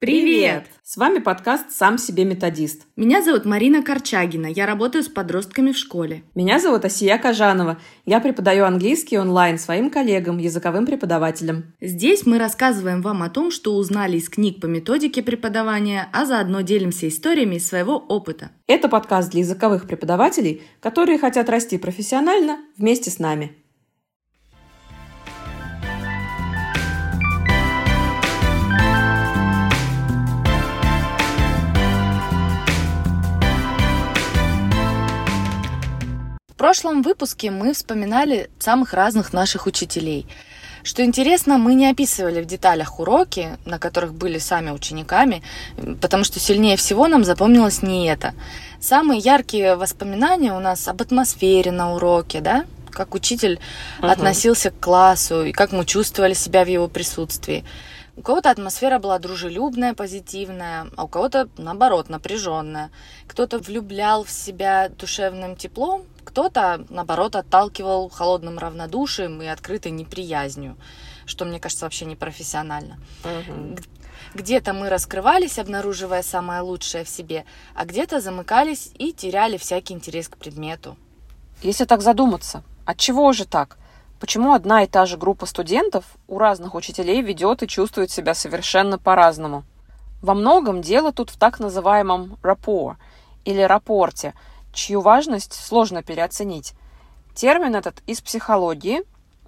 Привет! С вами подкаст «Сам себе методист». Меня зовут Марина Корчагина, я работаю с подростками в школе. Меня зовут Асия Кажанова, я преподаю английский онлайн своим коллегам, языковым преподавателям. Здесь мы рассказываем вам о том, что узнали из книг по методике преподавания, а заодно делимся историями из своего опыта. Это подкаст для языковых преподавателей, которые хотят расти профессионально вместе с нами. Прошлом выпуске мы вспоминали самых разных наших учителей. Что интересно, мы не описывали в деталях уроки, на которых были сами учениками, потому что сильнее всего нам запомнилось не это. Самые яркие воспоминания у нас об атмосфере на уроке, да, как учитель uh-huh. относился к классу и как мы чувствовали себя в его присутствии. У кого-то атмосфера была дружелюбная, позитивная, а у кого-то, наоборот, напряженная. Кто-то влюблял в себя душевным теплом, кто-то, наоборот, отталкивал холодным равнодушием и открытой неприязнью, что, мне кажется, вообще непрофессионально. Угу. Где-то мы раскрывались, обнаруживая самое лучшее в себе, а где-то замыкались и теряли всякий интерес к предмету. Если так задуматься, от чего же так? Почему одна и та же группа студентов у разных учителей ведет и чувствует себя совершенно по-разному? Во многом дело тут в так называемом rapport или рапорте, чью важность сложно переоценить. Термин этот из психологии,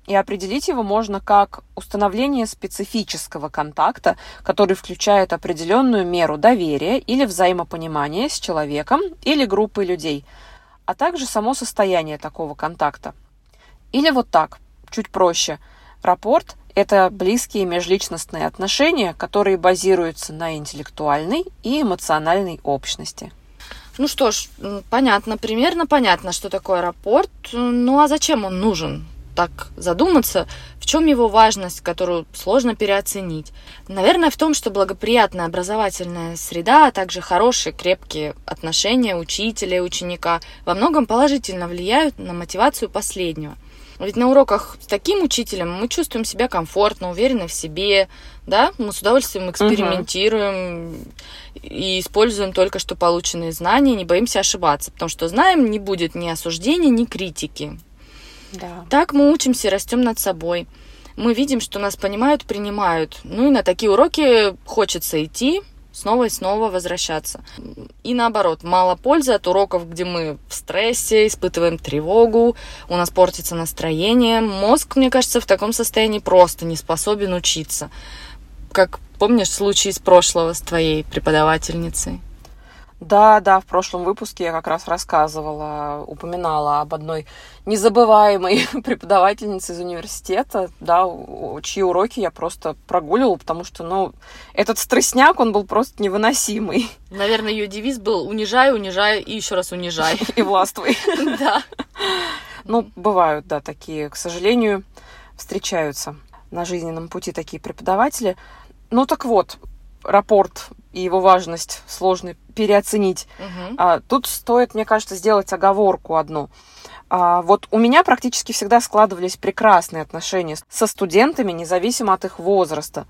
и определить его можно как установление специфического контакта, который включает определенную меру доверия или взаимопонимания с человеком или группой людей, а также само состояние такого контакта. Или вот так, чуть проще. Рапорт – это близкие межличностные отношения, которые базируются на интеллектуальной и эмоциональной общности. Ну что ж, понятно, примерно понятно, что такое рапорт. Ну а зачем он нужен? так задуматься, в чем его важность, которую сложно переоценить. Наверное, в том, что благоприятная образовательная среда, а также хорошие, крепкие отношения учителя и ученика во многом положительно влияют на мотивацию последнего. Ведь на уроках с таким учителем мы чувствуем себя комфортно, уверенно в себе, да, мы с удовольствием экспериментируем угу. и используем только что полученные знания, не боимся ошибаться, потому что знаем, не будет ни осуждения, ни критики. Да. Так мы учимся и растем над собой. Мы видим, что нас понимают, принимают. Ну и на такие уроки хочется идти, снова и снова возвращаться. И наоборот, мало пользы от уроков, где мы в стрессе, испытываем тревогу, у нас портится настроение. Мозг, мне кажется, в таком состоянии просто не способен учиться. Как помнишь случай из прошлого с твоей преподавательницей? Да, да, в прошлом выпуске я как раз рассказывала, упоминала об одной незабываемой преподавательнице из университета, да, чьи уроки я просто прогуливала, потому что, ну, этот стрессняк, он был просто невыносимый. Наверное, ее девиз был «унижай, унижай и еще раз унижай». И властвуй. Да. Ну, бывают, да, такие, к сожалению, встречаются на жизненном пути такие преподаватели. Ну, так вот, рапорт и его важность сложно переоценить. Угу. А, тут стоит, мне кажется, сделать оговорку одну. А, вот у меня практически всегда складывались прекрасные отношения со студентами, независимо от их возраста.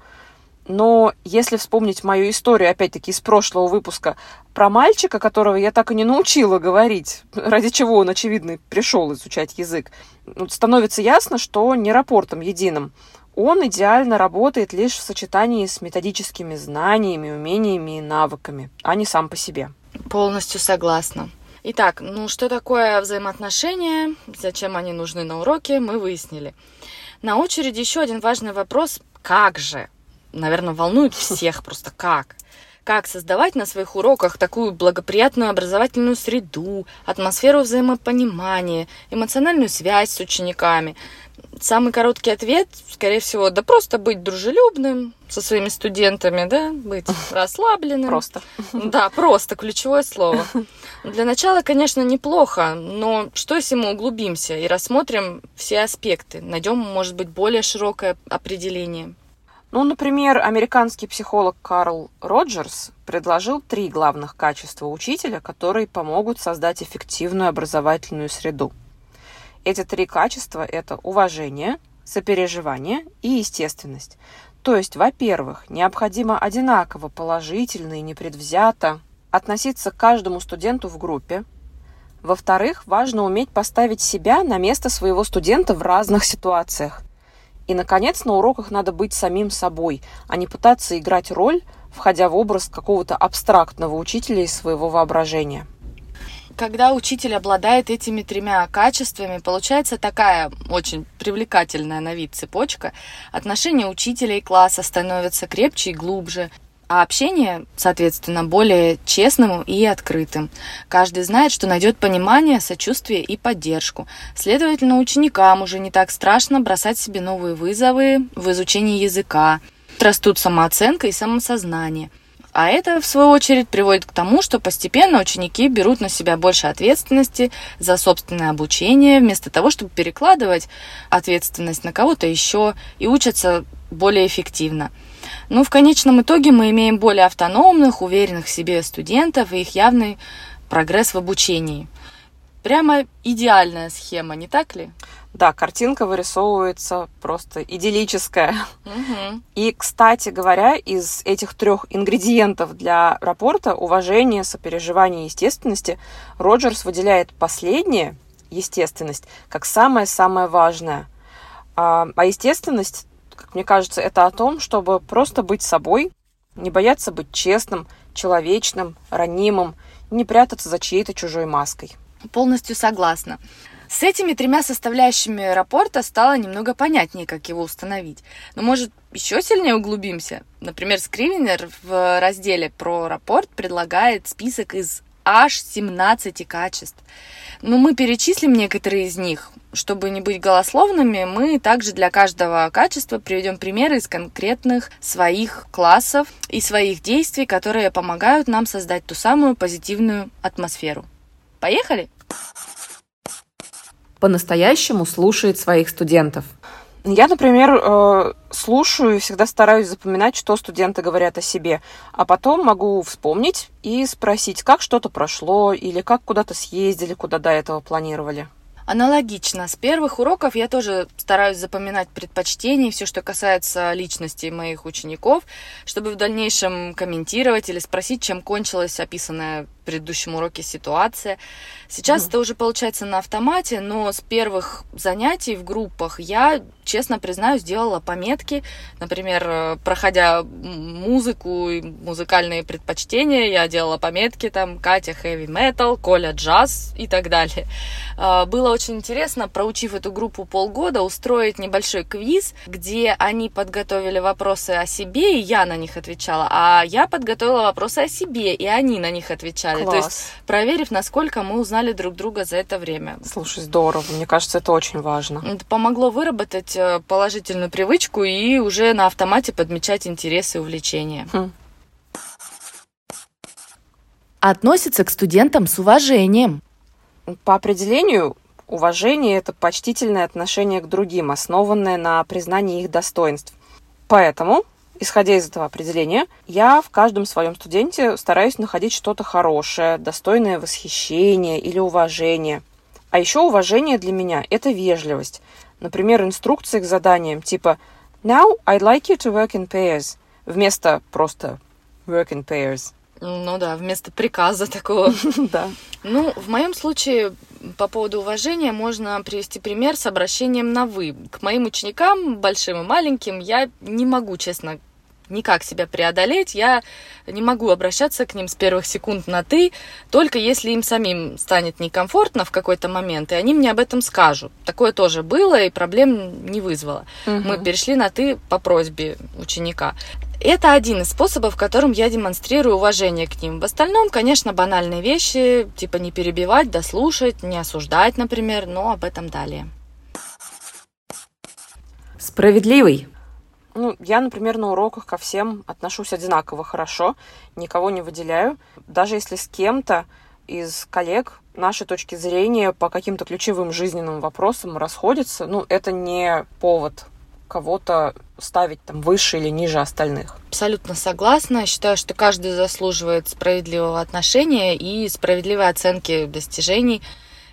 Но если вспомнить мою историю, опять-таки, из прошлого выпуска, про мальчика, которого я так и не научила говорить, ради чего он, очевидно, пришел изучать язык, становится ясно, что не рапортом единым он идеально работает лишь в сочетании с методическими знаниями, умениями и навыками, а не сам по себе. Полностью согласна. Итак, ну что такое взаимоотношения, зачем они нужны на уроке, мы выяснили. На очереди еще один важный вопрос. Как же? Наверное, волнует всех просто как как создавать на своих уроках такую благоприятную образовательную среду, атмосферу взаимопонимания, эмоциональную связь с учениками. Самый короткий ответ, скорее всего, да просто быть дружелюбным со своими студентами, да, быть расслабленным. Просто. Да, просто, ключевое слово. Для начала, конечно, неплохо, но что если мы углубимся и рассмотрим все аспекты, найдем, может быть, более широкое определение? Ну, например, американский психолог Карл Роджерс предложил три главных качества учителя, которые помогут создать эффективную образовательную среду. Эти три качества – это уважение, сопереживание и естественность. То есть, во-первых, необходимо одинаково положительно и непредвзято относиться к каждому студенту в группе. Во-вторых, важно уметь поставить себя на место своего студента в разных ситуациях. И, наконец, на уроках надо быть самим собой, а не пытаться играть роль, входя в образ какого-то абстрактного учителя из своего воображения. Когда учитель обладает этими тремя качествами, получается такая очень привлекательная на вид цепочка. Отношения учителя и класса становятся крепче и глубже, а общение, соответственно, более честным и открытым. Каждый знает, что найдет понимание, сочувствие и поддержку. Следовательно, ученикам уже не так страшно бросать себе новые вызовы в изучении языка. Растут самооценка и самосознание. А это, в свою очередь, приводит к тому, что постепенно ученики берут на себя больше ответственности за собственное обучение, вместо того, чтобы перекладывать ответственность на кого-то еще и учатся более эффективно. Ну, в конечном итоге мы имеем более автономных, уверенных в себе студентов и их явный прогресс в обучении. Прямо идеальная схема, не так ли? Да, картинка вырисовывается просто идиллическая. Угу. И, кстати говоря, из этих трех ингредиентов для рапорта уважение, сопереживание и естественности Роджерс выделяет последнее, естественность, как самое-самое важное. А, а естественность как мне кажется, это о том, чтобы просто быть собой, не бояться быть честным, человечным, ранимым, не прятаться за чьей-то чужой маской. Полностью согласна. С этими тремя составляющими рапорта стало немного понятнее, как его установить. Но, может, еще сильнее углубимся? Например, Скривенер в разделе про рапорт предлагает список из аж 17 качеств. Но мы перечислим некоторые из них. Чтобы не быть голословными, мы также для каждого качества приведем примеры из конкретных своих классов и своих действий, которые помогают нам создать ту самую позитивную атмосферу. Поехали? По-настоящему слушает своих студентов. Я, например, э, слушаю и всегда стараюсь запоминать, что студенты говорят о себе, а потом могу вспомнить и спросить, как что-то прошло или как куда-то съездили, куда до этого планировали. Аналогично. С первых уроков я тоже стараюсь запоминать предпочтения и все, что касается личности моих учеников, чтобы в дальнейшем комментировать или спросить, чем кончилась описанная в предыдущем уроке ситуация. Сейчас mm-hmm. это уже получается на автомате, но с первых занятий в группах я, честно признаюсь, делала пометки. Например, э, проходя музыку и музыкальные предпочтения, я делала пометки там Катя heavy metal, Коля джаз и так далее. А, было очень интересно, проучив эту группу полгода, устроить небольшой квиз, где они подготовили вопросы о себе, и я на них отвечала, а я подготовила вопросы о себе, и они на них отвечали. Класс. То есть проверив, насколько мы узнали друг друга за это время. Слушай, здорово. Мне кажется, это очень важно. Это помогло выработать э, положительную привычку и уже на автомате подмечать интересы и увлечения. Хм. Относится к студентам с уважением. По определению, уважение – это почтительное отношение к другим, основанное на признании их достоинств. Поэтому, исходя из этого определения, я в каждом своем студенте стараюсь находить что-то хорошее, достойное восхищения или уважения. А еще уважение для меня – это вежливость. Например, инструкции к заданиям типа «Now I'd like you to work in pairs» вместо просто «work in pairs». Ну да, вместо приказа такого. Да. Ну, в моем случае по поводу уважения можно привести пример с обращением на «вы». К моим ученикам, большим и маленьким, я не могу, честно никак себя преодолеть, я не могу обращаться к ним с первых секунд на «ты», только если им самим станет некомфортно в какой-то момент, и они мне об этом скажут. Такое тоже было, и проблем не вызвало. Угу. Мы перешли на «ты» по просьбе ученика. Это один из способов, которым я демонстрирую уважение к ним. В остальном, конечно, банальные вещи, типа не перебивать, дослушать, не осуждать, например, но об этом далее. Справедливый. Ну, я, например, на уроках ко всем отношусь одинаково хорошо, никого не выделяю. Даже если с кем-то из коллег наши точки зрения по каким-то ключевым жизненным вопросам расходятся, ну, это не повод кого-то ставить там выше или ниже остальных. Абсолютно согласна. Считаю, что каждый заслуживает справедливого отношения и справедливой оценки достижений.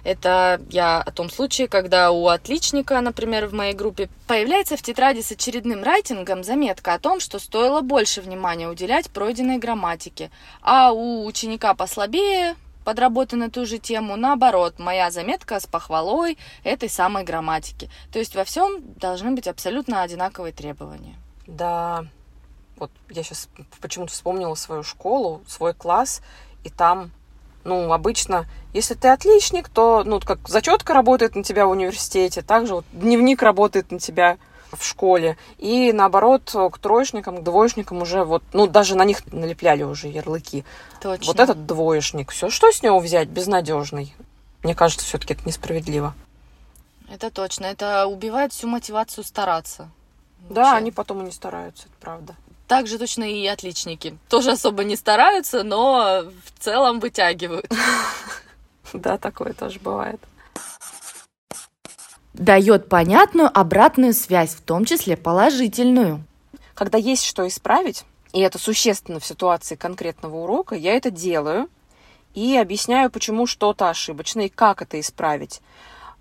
Это я о том случае, когда у отличника, например, в моей группе, появляется в тетради с очередным райтингом заметка о том, что стоило больше внимания уделять пройденной грамматике, а у ученика послабее подработай на ту же тему. Наоборот, моя заметка с похвалой этой самой грамматики. То есть во всем должны быть абсолютно одинаковые требования. Да, вот я сейчас почему-то вспомнила свою школу, свой класс, и там, ну, обычно, если ты отличник, то, ну, как зачетка работает на тебя в университете, также вот дневник работает на тебя в школе. И наоборот, к троечникам, к двоечникам уже вот, ну, даже на них налепляли уже ярлыки. Точно. Вот этот двоечник. Все, что с него взять? Безнадежный. Мне кажется, все-таки это несправедливо. Это точно. Это убивает всю мотивацию стараться. Да, Вообще. они потом и не стараются, это правда. Также точно и отличники. Тоже особо не стараются, но в целом вытягивают. Да, такое тоже бывает дает понятную обратную связь, в том числе положительную. Когда есть что исправить, и это существенно в ситуации конкретного урока, я это делаю и объясняю, почему что-то ошибочно и как это исправить.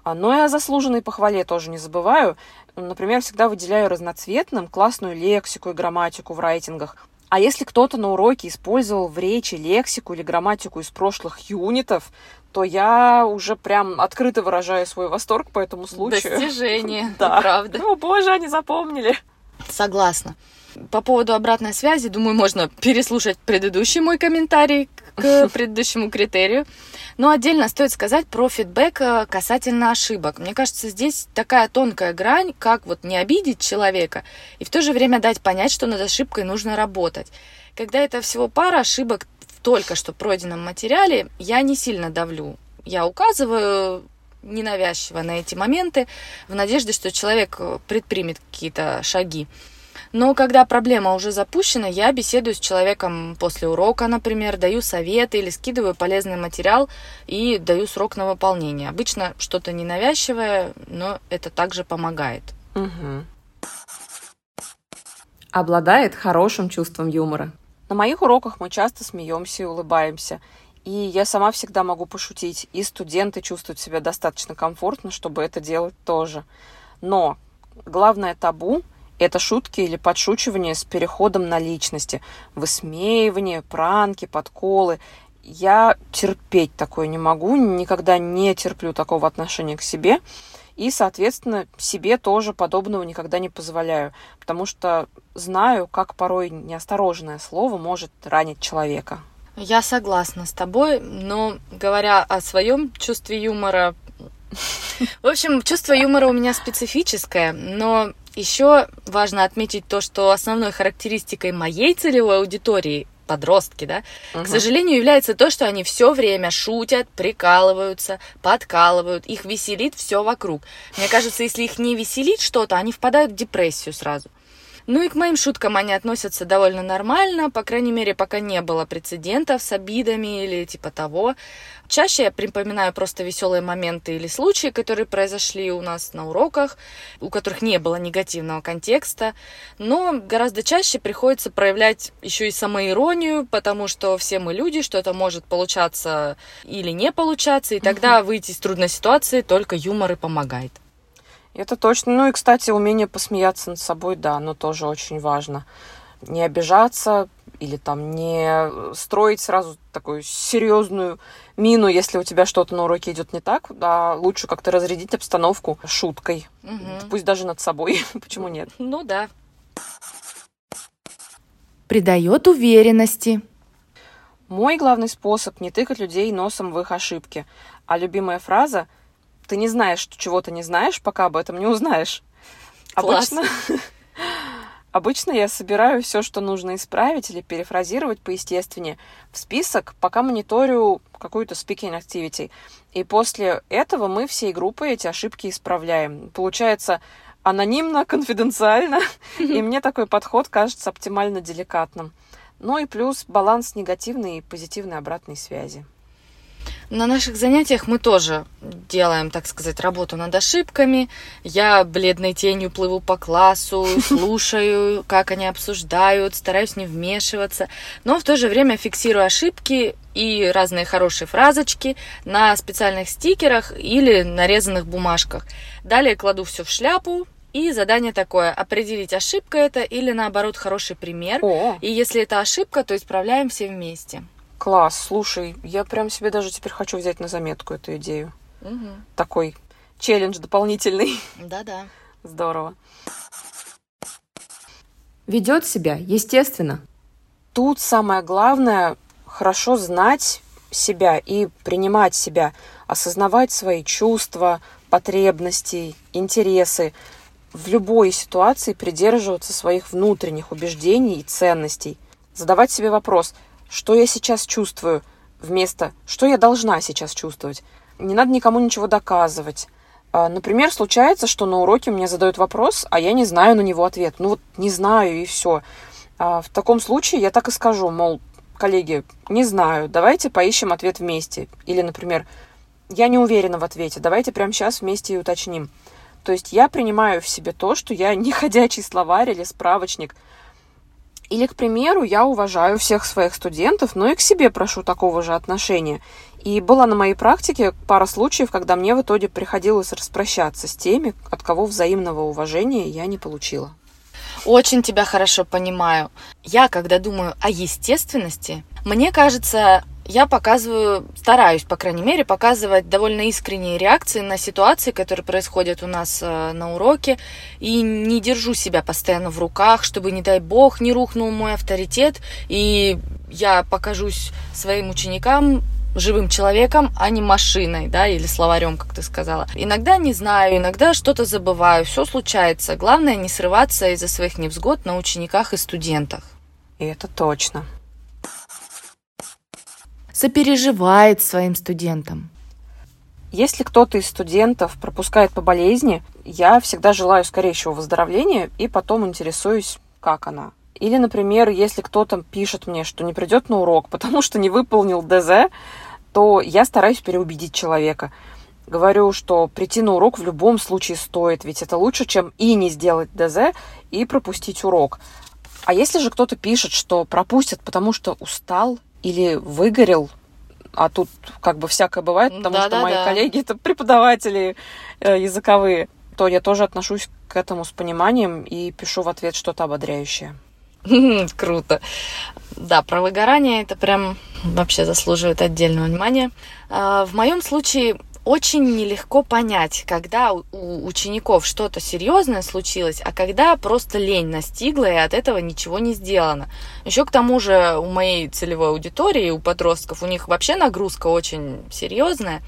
А, но и о заслуженной похвале тоже не забываю. Например, всегда выделяю разноцветным классную лексику и грамматику в райтингах. А если кто-то на уроке использовал в речи лексику или грамматику из прошлых юнитов, то я уже прям открыто выражаю свой восторг по этому случаю. Достижение, да. правда. Ну, боже, они запомнили. Согласна. По поводу обратной связи, думаю, можно переслушать предыдущий мой комментарий к предыдущему критерию. Но отдельно стоит сказать про фидбэк э, касательно ошибок. Мне кажется, здесь такая тонкая грань, как вот не обидеть человека и в то же время дать понять, что над ошибкой нужно работать. Когда это всего пара ошибок в только что пройденном материале, я не сильно давлю. Я указываю ненавязчиво на эти моменты в надежде, что человек э, предпримет какие-то шаги. Но когда проблема уже запущена, я беседую с человеком после урока, например, даю советы или скидываю полезный материал и даю срок на выполнение. Обычно что-то ненавязчивое, но это также помогает. Угу. Обладает хорошим чувством юмора. На моих уроках мы часто смеемся и улыбаемся. И я сама всегда могу пошутить, и студенты чувствуют себя достаточно комфортно, чтобы это делать тоже. Но главное табу это шутки или подшучивание с переходом на личности, высмеивание, пранки, подколы. Я терпеть такое не могу, никогда не терплю такого отношения к себе. И, соответственно, себе тоже подобного никогда не позволяю, потому что знаю, как порой неосторожное слово может ранить человека. Я согласна с тобой, но говоря о своем чувстве юмора, в общем, чувство юмора у меня специфическое, но еще важно отметить то, что основной характеристикой моей целевой аудитории подростки, да, угу. к сожалению, является то, что они все время шутят, прикалываются, подкалывают, их веселит все вокруг. Мне кажется, если их не веселит что-то, они впадают в депрессию сразу. Ну и к моим шуткам они относятся довольно нормально, по крайней мере, пока не было прецедентов с обидами или типа того. Чаще я припоминаю просто веселые моменты или случаи, которые произошли у нас на уроках, у которых не было негативного контекста. Но гораздо чаще приходится проявлять еще и самоиронию, потому что все мы люди, что-то может получаться или не получаться, и тогда выйти из трудной ситуации только юмор и помогает. Это точно. Ну и, кстати, умение посмеяться над собой, да, оно тоже очень важно. Не обижаться или там не строить сразу такую серьезную мину, если у тебя что-то на уроке идет не так, а лучше как-то разрядить обстановку шуткой. Угу. Пусть даже над собой. Почему нет? Ну да. Придает уверенности. Мой главный способ не тыкать людей носом в их ошибки, а любимая фраза ты не знаешь, что чего-то не знаешь, пока об этом не узнаешь. Класс. Обычно, обычно я собираю все, что нужно исправить или перефразировать поестественнее в список, пока мониторю какую-то speaking activity. И после этого мы всей группой эти ошибки исправляем. Получается анонимно, конфиденциально, и мне такой подход кажется оптимально деликатным. Ну и плюс баланс негативной и позитивной обратной связи. На наших занятиях мы тоже делаем, так сказать, работу над ошибками. Я бледной тенью плыву по классу, слушаю, как они обсуждают, стараюсь не вмешиваться, но в то же время фиксирую ошибки и разные хорошие фразочки на специальных стикерах или нарезанных бумажках. Далее кладу все в шляпу, и задание такое, определить, ошибка это или наоборот хороший пример. О. И если это ошибка, то исправляем все вместе. Класс, слушай, я прям себе даже теперь хочу взять на заметку эту идею. Угу. Такой челлендж дополнительный. Да-да. Здорово. Ведет себя естественно. Тут самое главное хорошо знать себя и принимать себя, осознавать свои чувства, потребности, интересы, в любой ситуации придерживаться своих внутренних убеждений и ценностей, задавать себе вопрос, что я сейчас чувствую, вместо что я должна сейчас чувствовать. Не надо никому ничего доказывать. А, например, случается, что на уроке мне задают вопрос, а я не знаю на него ответ. Ну вот не знаю и все. А, в таком случае я так и скажу, мол, коллеги, не знаю, давайте поищем ответ вместе. Или, например, я не уверена в ответе, давайте прямо сейчас вместе и уточним. То есть я принимаю в себе то, что я не ходячий словарь или справочник. Или, к примеру, я уважаю всех своих студентов, но и к себе прошу такого же отношения. И была на моей практике пара случаев, когда мне в итоге приходилось распрощаться с теми, от кого взаимного уважения я не получила. Очень тебя хорошо понимаю. Я, когда думаю о естественности, мне кажется, я показываю, стараюсь, по крайней мере, показывать довольно искренние реакции на ситуации, которые происходят у нас э, на уроке, и не держу себя постоянно в руках, чтобы, не дай бог, не рухнул мой авторитет, и я покажусь своим ученикам живым человеком, а не машиной, да, или словарем, как ты сказала. Иногда не знаю, иногда что-то забываю, все случается. Главное не срываться из-за своих невзгод на учениках и студентах. И это точно сопереживает своим студентам. Если кто-то из студентов пропускает по болезни, я всегда желаю скорейшего выздоровления и потом интересуюсь, как она. Или, например, если кто-то пишет мне, что не придет на урок, потому что не выполнил ДЗ, то я стараюсь переубедить человека. Говорю, что прийти на урок в любом случае стоит, ведь это лучше, чем и не сделать ДЗ, и пропустить урок. А если же кто-то пишет, что пропустят, потому что устал или выгорел, а тут как бы всякое бывает, потому да, что да, мои да. коллеги это преподаватели э, языковые, то я тоже отношусь к этому с пониманием и пишу в ответ что-то ободряющее. Круто. Да, про выгорание это прям вообще заслуживает отдельного внимания. А, В моем случае очень нелегко понять, когда у учеников что-то серьезное случилось, а когда просто лень настигла, и от этого ничего не сделано. Еще к тому же у моей целевой аудитории, у подростков, у них вообще нагрузка очень серьезная.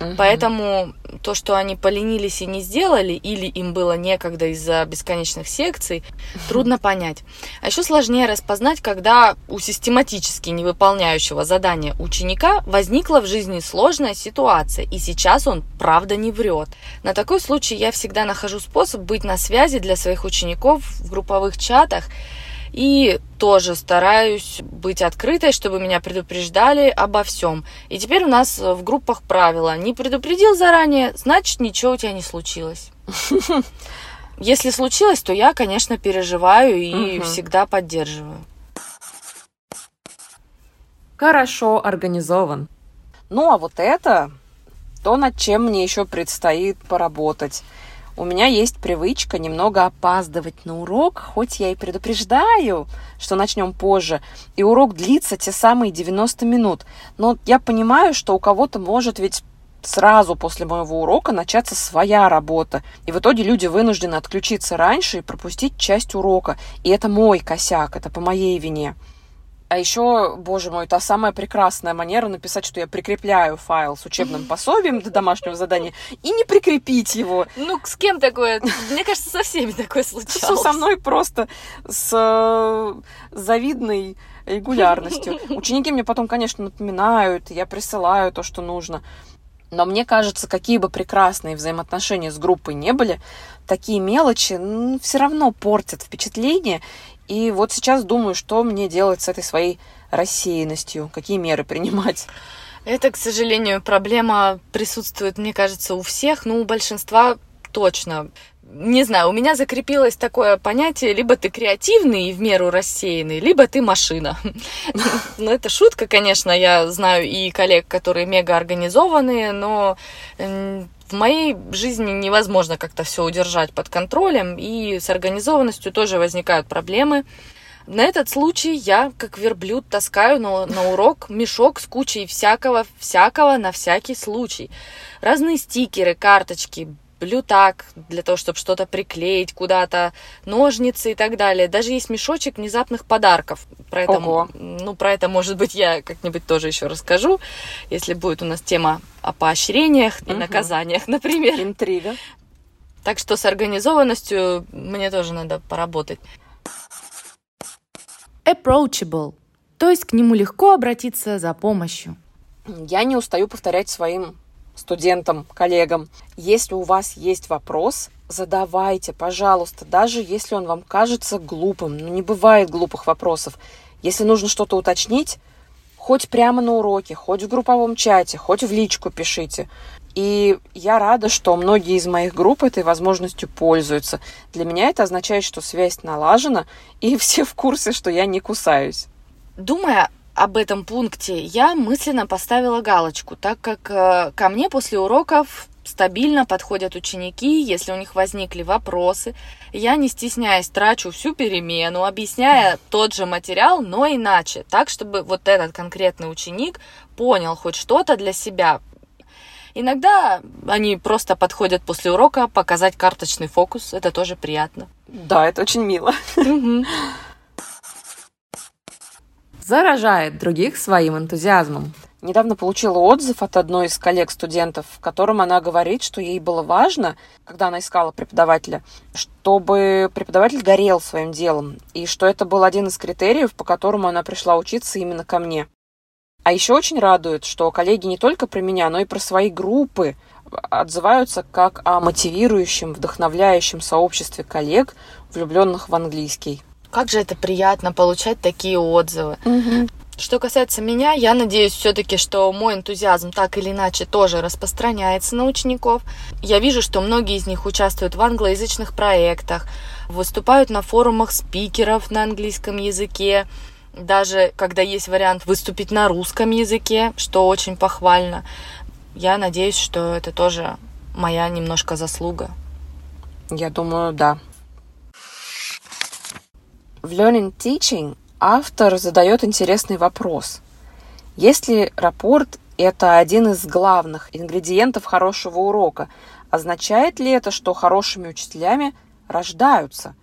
Угу. Поэтому то, что они поленились и не сделали, или им было некогда из-за бесконечных секций, трудно понять. А еще сложнее распознать, когда у систематически невыполняющего задания ученика возникла в жизни сложная ситуация, и сейчас он правда не врет. На такой случай я всегда нахожу способ быть на связи для своих учеников в групповых чатах, и тоже стараюсь быть открытой, чтобы меня предупреждали обо всем. И теперь у нас в группах правило. Не предупредил заранее, значит, ничего у тебя не случилось. Если случилось, то я, конечно, переживаю и всегда поддерживаю. Хорошо организован. Ну, а вот это то, над чем мне еще предстоит поработать. У меня есть привычка немного опаздывать на урок, хоть я и предупреждаю, что начнем позже, и урок длится те самые 90 минут. Но я понимаю, что у кого-то может ведь сразу после моего урока начаться своя работа. И в итоге люди вынуждены отключиться раньше и пропустить часть урока. И это мой косяк, это по моей вине. А еще, боже мой, та самая прекрасная манера написать, что я прикрепляю файл с учебным пособием для домашнего задания и не прикрепить его. Ну, с кем такое? Мне кажется, со всеми такое Что случалось. со мной просто с э, завидной регулярностью. Ученики мне потом, конечно, напоминают, я присылаю то, что нужно. Но мне кажется, какие бы прекрасные взаимоотношения с группой не были, такие мелочи все равно портят впечатление. И вот сейчас думаю, что мне делать с этой своей рассеянностью, какие меры принимать. Это, к сожалению, проблема присутствует, мне кажется, у всех, ну, у большинства точно. не знаю, у меня закрепилось такое понятие, либо ты креативный и в меру рассеянный, либо ты машина. Ну, это шутка, конечно, я знаю и коллег, которые мега организованные, но в моей жизни невозможно как-то все удержать под контролем, и с организованностью тоже возникают проблемы. На этот случай я, как верблюд, таскаю на, на урок мешок с кучей всякого-всякого на всякий случай. Разные стикеры, карточки, блютак для того, чтобы что-то приклеить куда-то, ножницы и так далее. Даже есть мешочек внезапных подарков. Про это, Ого. ну, про это, может быть, я как-нибудь тоже еще расскажу, если будет у нас тема о поощрениях и Мгм. наказаниях, например. Интрига. Так что с организованностью мне тоже надо поработать. Approachable, то есть к нему легко обратиться за помощью. Я не устаю повторять своим студентам, коллегам. Если у вас есть вопрос, задавайте, пожалуйста, даже если он вам кажется глупым. Ну, не бывает глупых вопросов. Если нужно что-то уточнить, хоть прямо на уроке, хоть в групповом чате, хоть в личку пишите. И я рада, что многие из моих групп этой возможностью пользуются. Для меня это означает, что связь налажена, и все в курсе, что я не кусаюсь. Думая об этом пункте, я мысленно поставила галочку, так как э, ко мне после уроков стабильно подходят ученики, если у них возникли вопросы. Я, не стесняясь, трачу всю перемену, объясняя тот же материал, но иначе, так, чтобы вот этот конкретный ученик понял хоть что-то для себя. Иногда они просто подходят после урока показать карточный фокус, это тоже приятно. Да, это очень мило. Мгм. Заражает других своим энтузиазмом. Недавно получила отзыв от одной из коллег-студентов, в котором она говорит, что ей было важно, когда она искала преподавателя, чтобы преподаватель горел своим делом, и что это был один из критериев, по которому она пришла учиться именно ко мне. А еще очень радует, что коллеги не только про меня, но и про свои группы отзываются как о мотивирующем, вдохновляющем сообществе коллег, влюбленных в английский. Как же это приятно получать такие отзывы. Что касается меня, я надеюсь все-таки, что мой энтузиазм так или иначе тоже распространяется на учеников. Я вижу, что многие из них участвуют в англоязычных проектах, выступают на форумах спикеров на английском языке, даже когда есть вариант выступить на русском языке, что очень похвально. Я надеюсь, что это тоже моя немножко заслуга. Я думаю, да. В Learning Teaching автор задает интересный вопрос. Если рапорт – это один из главных ингредиентов хорошего урока, означает ли это, что хорошими учителями рождаются?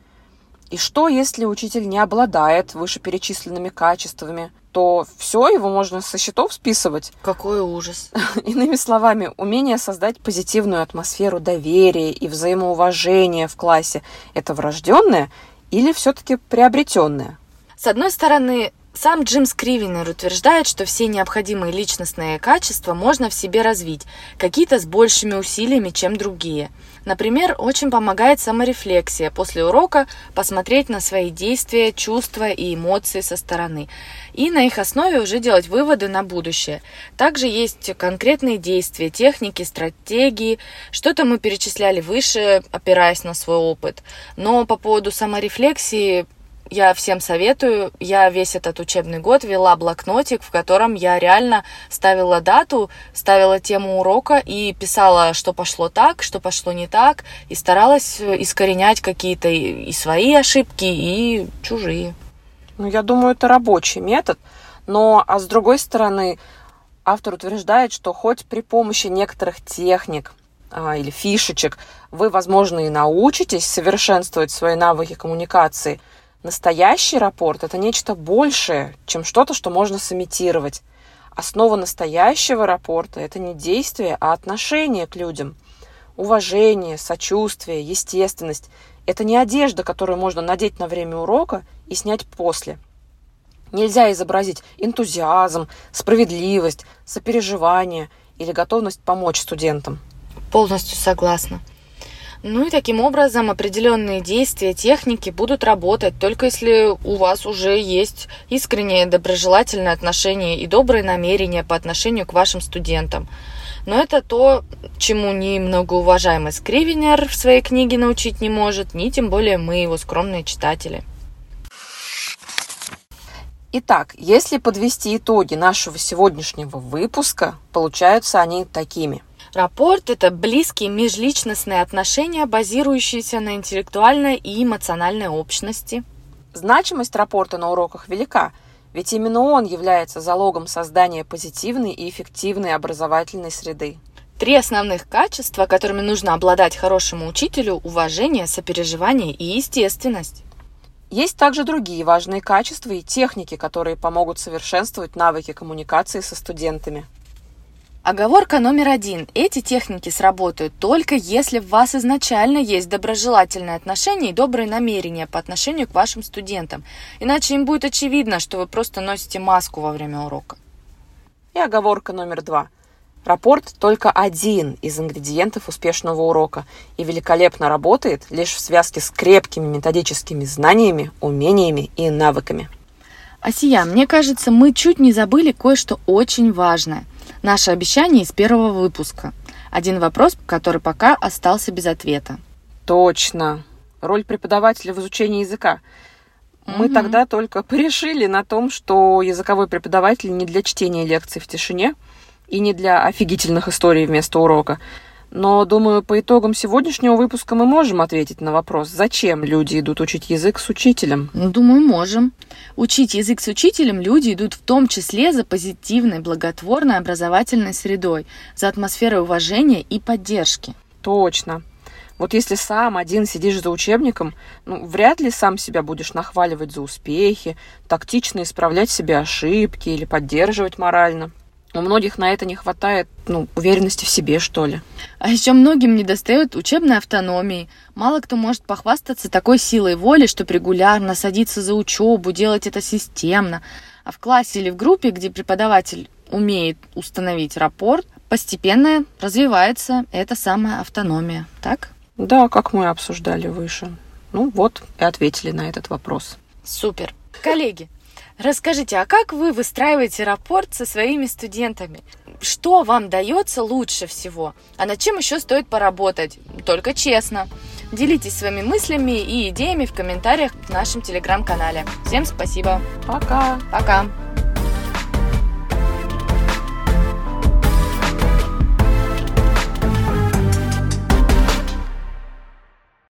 И что, если учитель не обладает вышеперечисленными качествами, то все, его можно со счетов списывать? Какой ужас. Иными словами, умение создать позитивную атмосферу доверия и взаимоуважения в классе – это врожденное или все-таки приобретенное? С одной стороны, сам Джим Скривенер утверждает, что все необходимые личностные качества можно в себе развить, какие-то с большими усилиями, чем другие. Например, очень помогает саморефлексия после урока посмотреть на свои действия, чувства и эмоции со стороны и на их основе уже делать выводы на будущее. Также есть конкретные действия, техники, стратегии. Что-то мы перечисляли выше, опираясь на свой опыт. Но по поводу саморефлексии я всем советую. Я весь этот учебный год вела блокнотик, в котором я реально ставила дату, ставила тему урока и писала, что пошло так, что пошло не так, и старалась искоренять какие-то и свои ошибки, и чужие. Ну, я думаю, это рабочий метод. Но, а с другой стороны, автор утверждает, что хоть при помощи некоторых техник а, или фишечек вы, возможно, и научитесь совершенствовать свои навыки коммуникации, настоящий рапорт – это нечто большее, чем что-то, что можно сымитировать. Основа настоящего рапорта – это не действие, а отношение к людям. Уважение, сочувствие, естественность – это не одежда, которую можно надеть на время урока и снять после. Нельзя изобразить энтузиазм, справедливость, сопереживание или готовность помочь студентам. Полностью согласна. Ну и таким образом определенные действия, техники будут работать только если у вас уже есть искреннее доброжелательное отношение и добрые намерения по отношению к вашим студентам. Но это то, чему ни многоуважаемый Скривенер в своей книге научить не может, ни тем более мы, его скромные читатели. Итак, если подвести итоги нашего сегодняшнего выпуска, получаются они такими. Рапорт – это близкие межличностные отношения, базирующиеся на интеллектуальной и эмоциональной общности. Значимость рапорта на уроках велика, ведь именно он является залогом создания позитивной и эффективной образовательной среды. Три основных качества, которыми нужно обладать хорошему учителю – уважение, сопереживание и естественность. Есть также другие важные качества и техники, которые помогут совершенствовать навыки коммуникации со студентами. Оговорка номер один. Эти техники сработают только если в вас изначально есть доброжелательное отношение и добрые намерения по отношению к вашим студентам. Иначе им будет очевидно, что вы просто носите маску во время урока. И оговорка номер два. Рапорт только один из ингредиентов успешного урока и великолепно работает лишь в связке с крепкими методическими знаниями, умениями и навыками. Асия, мне кажется, мы чуть не забыли кое-что очень важное. Наше обещание из первого выпуска. Один вопрос, который пока остался без ответа. Точно. Роль преподавателя в изучении языка. Мы угу. тогда только порешили на том, что языковой преподаватель не для чтения лекций в тишине – и не для офигительных историй вместо урока. Но, думаю, по итогам сегодняшнего выпуска мы можем ответить на вопрос, зачем люди идут учить язык с учителем. Ну, думаю, можем. Учить язык с учителем люди идут в том числе за позитивной, благотворной образовательной средой, за атмосферой уважения и поддержки. Точно. Вот если сам один сидишь за учебником, ну, вряд ли сам себя будешь нахваливать за успехи, тактично исправлять себе ошибки или поддерживать морально. У многих на это не хватает, ну, уверенности в себе, что ли. А еще многим не достает учебной автономии. Мало кто может похвастаться такой силой воли, чтобы регулярно садиться за учебу, делать это системно. А в классе или в группе, где преподаватель умеет установить рапорт, постепенно развивается эта самая автономия, так? Да, как мы обсуждали выше. Ну вот и ответили на этот вопрос. Супер. Коллеги, Расскажите, а как вы выстраиваете рапорт со своими студентами? Что вам дается лучше всего? А над чем еще стоит поработать? Только честно. Делитесь своими мыслями и идеями в комментариях в нашем телеграм-канале. Всем спасибо. Пока. Пока.